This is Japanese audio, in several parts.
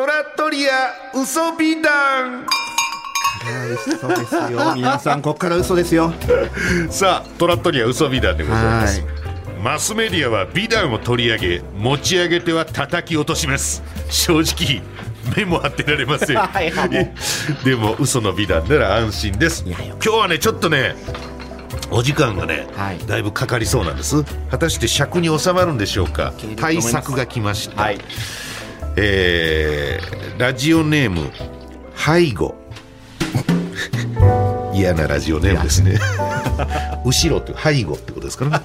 トラットリア嘘美談。嘘ですよ。皆さんここから嘘ですよ。さあトラットリア嘘美談でございます。マスメディアは美談を取り上げ持ち上げては叩き落とします。正直目も当てられません。でも嘘の美談なら安心です。今日はねちょっとねお時間がね、はい。だいぶかかりそうなんです。果たして尺に収まるんでしょうか？対策が来ました、はいえーラジオネーム背後 嫌なラジオネームですね。後ろって背後ってことですからね。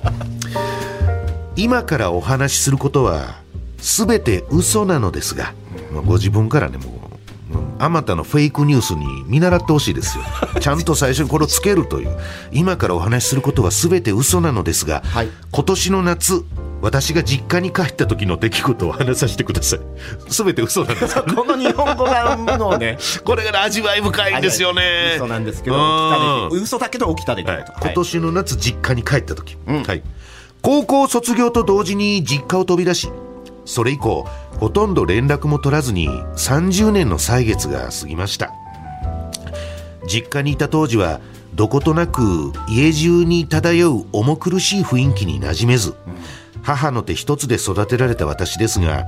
今からお話しすることは全て嘘なのですが、まあご自分からねもうあまたのフェイクニュースに見習ってほしいですよ。ちゃんと最初にこれをつけるという。今からお話しすることは全て嘘なのですが、はい。今年の夏私が実家に帰った時の出来事を話させてください。全て嘘なんですこの日本語がのね。これが味わい深いんですよね。嘘なんですけどうん。起きた嘘だけど起きた出来はい。事、今年の夏実家に帰った時、うん。はい、高校卒業と同時に実家を飛び出しそれ以降ほとんど連絡も取らずに30年の歳月が過ぎました。実家にいた当時はどことなく家中に漂う重苦しい雰囲気に馴染めず、母の手一つで育てられた私ですが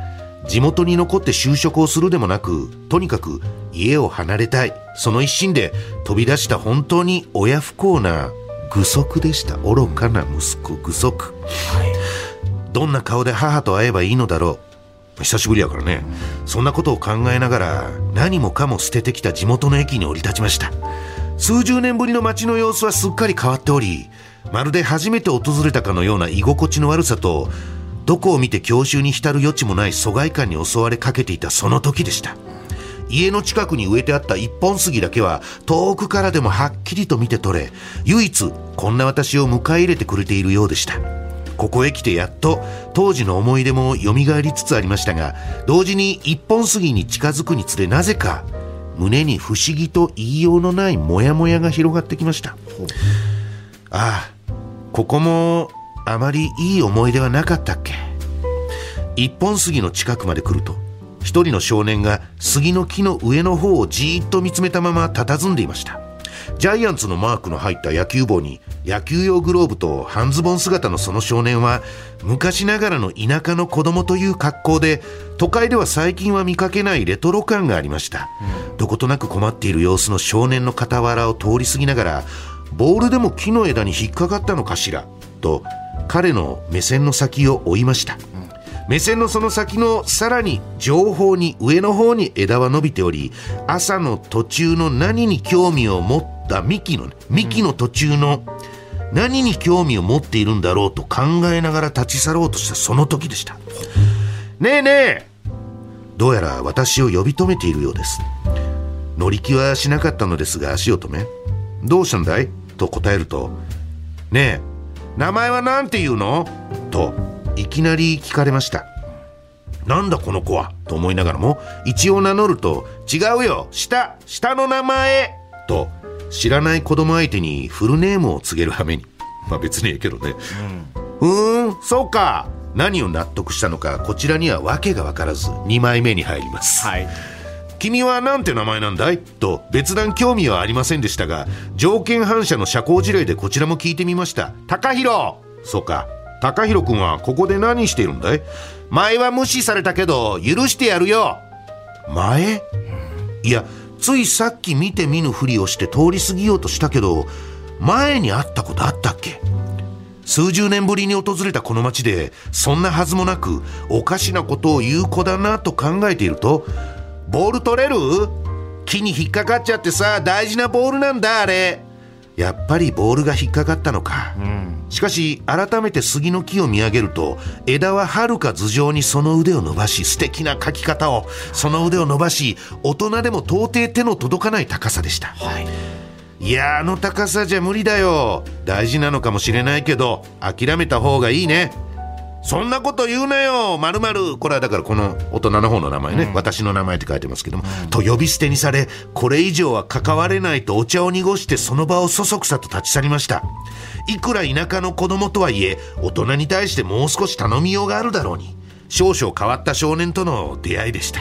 地元に残って就職をするでもなくとにかく家を離れたい。その一心で飛び出した本当に親不孝な愚足でした。愚かな息子愚足。どんな顔で母と会えばいいのだろう。久しぶりやからね、そんなことを考えながら何もかも捨ててきた地元の駅に降り立ちました。数十年ぶりの街の様子はすっかり変わっておりまるで初めて訪れたかのような居心地の悪さとどこを見て郷愁に浸る余地もない疎外感に襲われかけていたその時でした。家の近くに植えてあった一本杉だけは遠くからでもはっきりと見て取れ唯一こんな私を迎え入れてくれているようでした。ここへ来てやっと当時の思い出も蘇りつつありましたが同時に一本杉に近づくにつれなぜか胸に不思議と言いようのないモヤモヤが広がってきました。ああここもあまりいい思い出はなかったっけ？一本杉の近くまで来ると一人の少年が杉の木の上の方をじーっと見つめたまま佇んでいました。ジャイアンツのマークの入った野球帽に野球用グローブと半ズボン姿のその少年は昔ながらの田舎の子供という格好で都会では最近は見かけないレトロ感がありました、どことなく困っている様子の少年の傍らを通り過ぎながらボールでも木の枝に引っかかったのかしら？と彼の目線の先を追いました、目線のその先のさらに上方に上の方に枝は伸びており朝の途中の何に興味を持った幹の幹の途中の何に興味を持っているんだろうと考えながら立ち去ろうとしたその時でした。ねえねえどうやら私を呼び止めているようです。乗り気はしなかったのですが足を止めどうしたんだい?と答えるとねえ名前は何て言うの?といきなり聞かれました。なんだこの子は?と思いながらも一応名乗ると違うよ下下の名前と知らない子供相手にフルネームを告げる羽目に。まあ別にええけどね。うーんそうか。何を納得したのかこちらには訳が分からず2枚目に入ります。はい君はなんて名前なんだい？と別段興味はありませんでしたが条件反射の社交辞令でこちらも聞いてみました。高弘。そうか。高弘君はここで何しているんだい？前は無視されたけど許してやるよ。前？いやついさっき見て見ぬふりをして通り過ぎようとしたけど前に会ったことあったっけ？数十年ぶりに訪れたこの町でそんなはずもなくおかしなことを言う子だなと考えているとボール取れる？木に引っかかっちゃってさ大事なボールなんだあれ。やっぱりボールが引っかかったのか、しかし改めて杉の木を見上げると枝ははるか頭上にその腕を伸ばし素敵な描き方をその腕を伸ばし大人でも到底手の届かない高さでした、い。やあの高さじゃ無理だよ。大事なのかもしれないけど諦めた方がいいねそんなこと言うなよ。まるまる。これはだからこの大人の方の名前ね、私の名前って書いてますけども、と呼び捨てにされこれ以上は関われないとお茶を濁してその場をそそくさと立ち去りました。いくら田舎の子供とはいえ大人に対してもう少し頼みようがあるだろうに。少々変わった少年との出会いでした。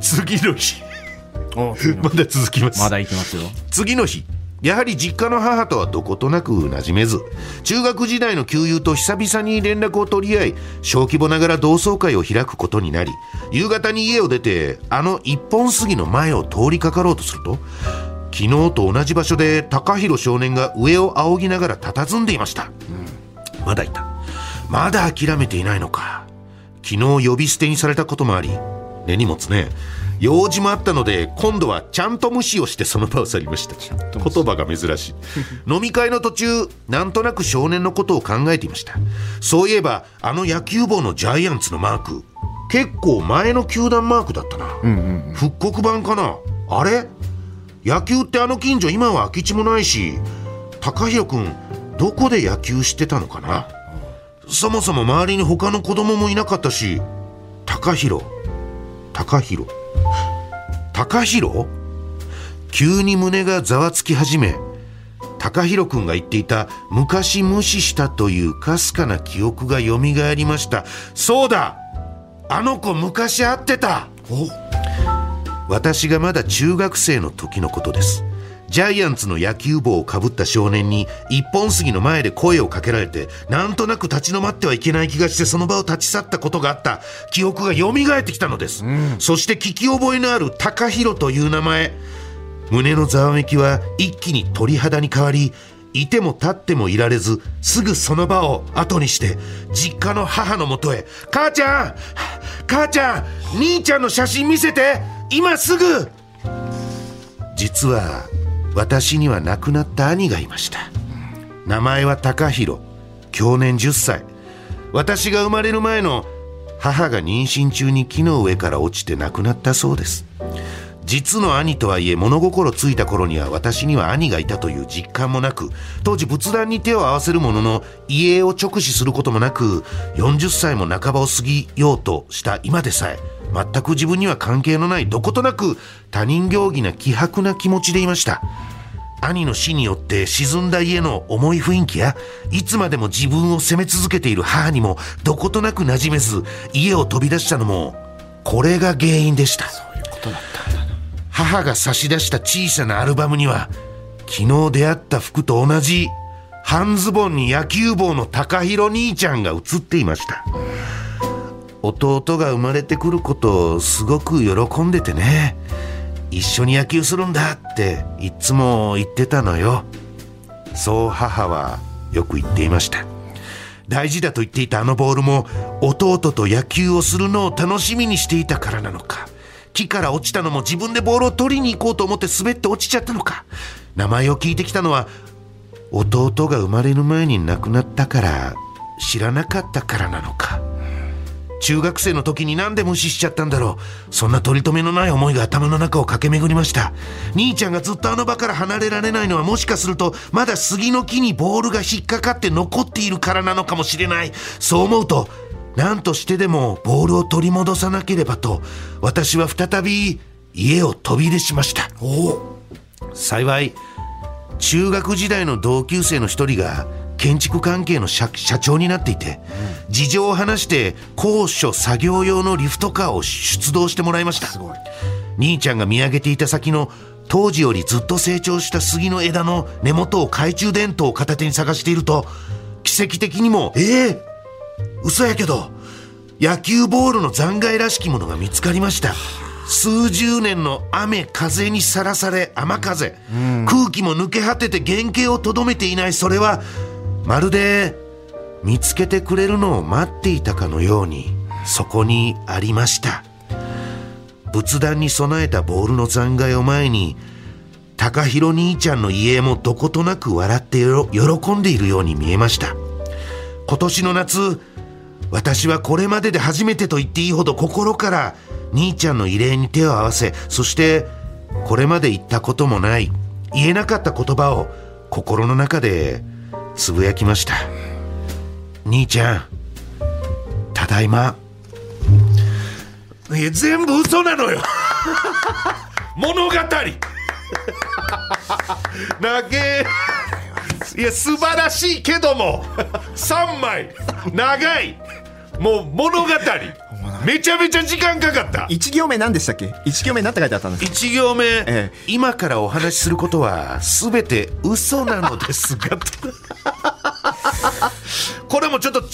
次の日。まだ続きます。まだ行きますよ。次の日やはり実家の母とはどことなく馴染めず中学時代の旧友と久々に連絡を取り合い小規模ながら同窓会を開くことになり夕方に家を出てあの一本杉の前を通りかかろうとすると昨日と同じ場所で高弘少年が上を仰ぎながら佇んでいました、まだいた。まだ諦めていないのか。昨日呼び捨てにされたこともあり根に持つね用事もあったので今度はちゃんと無視をしてその場を去りました。言葉が珍しい。飲み会の途中なんとなく少年のことを考えていました。そういえばあの野球帽のジャイアンツのマーク結構前の球団マークだったな、復刻版かな。あれ？野球ってあの近所今は空き地もないし高弘君どこで野球してたのかな？そもそも周りに他の子供もいなかったし高弘高弘高弘急に胸がざわつき始め高弘君が言っていた昔無視したというかすかな記憶がよみがえりました。そうだ！あの子昔会ってた。私がまだ中学生の時のことですジャイアンツの野球帽をかぶった少年に一本杉の前で声をかけられてなんとなく立ち止まってはいけない気がしてその場を立ち去ったことがあった。記憶が蘇ってきたのです、そして聞き覚えのある高弘という名前。胸のざわめきは一気に鳥肌に変わりいても立ってもいられずすぐその場を後にして実家の母のもとへ「母ちゃん！母ちゃん！兄ちゃんの写真見せて！今すぐ!」実は私には亡くなった兄がいました。名前は高弘去年10歳。私が生まれる前の母が妊娠中に木の上から落ちて亡くなったそうです。実の兄とはいえ物心ついた頃には私には兄がいたという実感もなく当時仏壇に手を合わせるものの遺影を直視することもなく40歳も半ばを過ぎようとした今でさえ全く自分には関係のないどことなく他人行儀な希薄な気持ちでいました。兄の死によって沈んだ家の重い雰囲気やいつまでも自分を責め続けている母にもどことなく馴染めず家を飛び出したのもこれが原因でした。母が差し出した小さなアルバムには昨日出会った服と同じ半ズボンに野球帽の高弘兄ちゃんが写っていました。弟が生まれてくることをすごく喜んでてね一緒に野球するんだっていつも言ってたのよ。そう母はよく言っていました。大事だと言っていたあのボールも弟と野球をするのを楽しみにしていたからなのか。木から落ちたのも自分でボールを取りに行こうと思って滑って落ちちゃったのか。名前を聞いてきたのは弟が生まれる前に亡くなったから知らなかったからなのか。中学生の時になんで無視しちゃったんだろう。そんな取り留めのない思いが頭の中を駆け巡りました。兄ちゃんがずっとあの場から離れられないのはもしかするとまだ杉の木にボールが引っかかって残っているからなのかもしれない。そう思うと何としてでもボールを取り戻さなければと私は再び家を飛び出しました。幸い中学時代の同級生の一人が建築関係の社社長になっていて、事情を話して高所作業用のリフトカーを出動してもらいました。兄ちゃんが見上げていた先の当時よりずっと成長した杉の枝の根元を懐中電灯を片手に探していると奇跡的にもええ嘘やけど野球ボールの残骸らしきものが見つかりました。数十年の雨風にさらされ雨風、空気も抜け果てて原型をとどめていないそれはまるで見つけてくれるのを待っていたかのようにそこにありました。仏壇に備えたボールの残骸を前に高弘兄ちゃんの家もどことなく笑って喜んでいるように見えました。今年の夏私はこれまでで初めてと言っていいほど心から兄ちゃんの慰霊に手を合わせそしてこれまで言ったこともない言えなかった言葉を心の中でつぶやきました。兄ちゃんただいま。いや全部嘘なのよ。物語。なげ。いや素晴らしいけども。3枚。長いもう物語。めちゃめちゃ時間かかった。一行目何でしたっけ？一行目何て書いてあったんですか？一行目、え今からお話しすることは全て嘘なのですが。これもちょっと違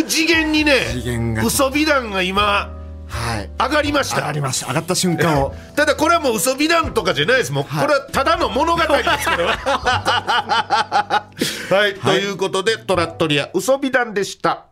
う次元にね嘘美談が今はい。上がりました。上がりました。上がった瞬間を。ただこれはもう嘘美談とかじゃないです。もう、はい。これはただの物語ですこれは。はい、ということでトラットリア嘘美談でした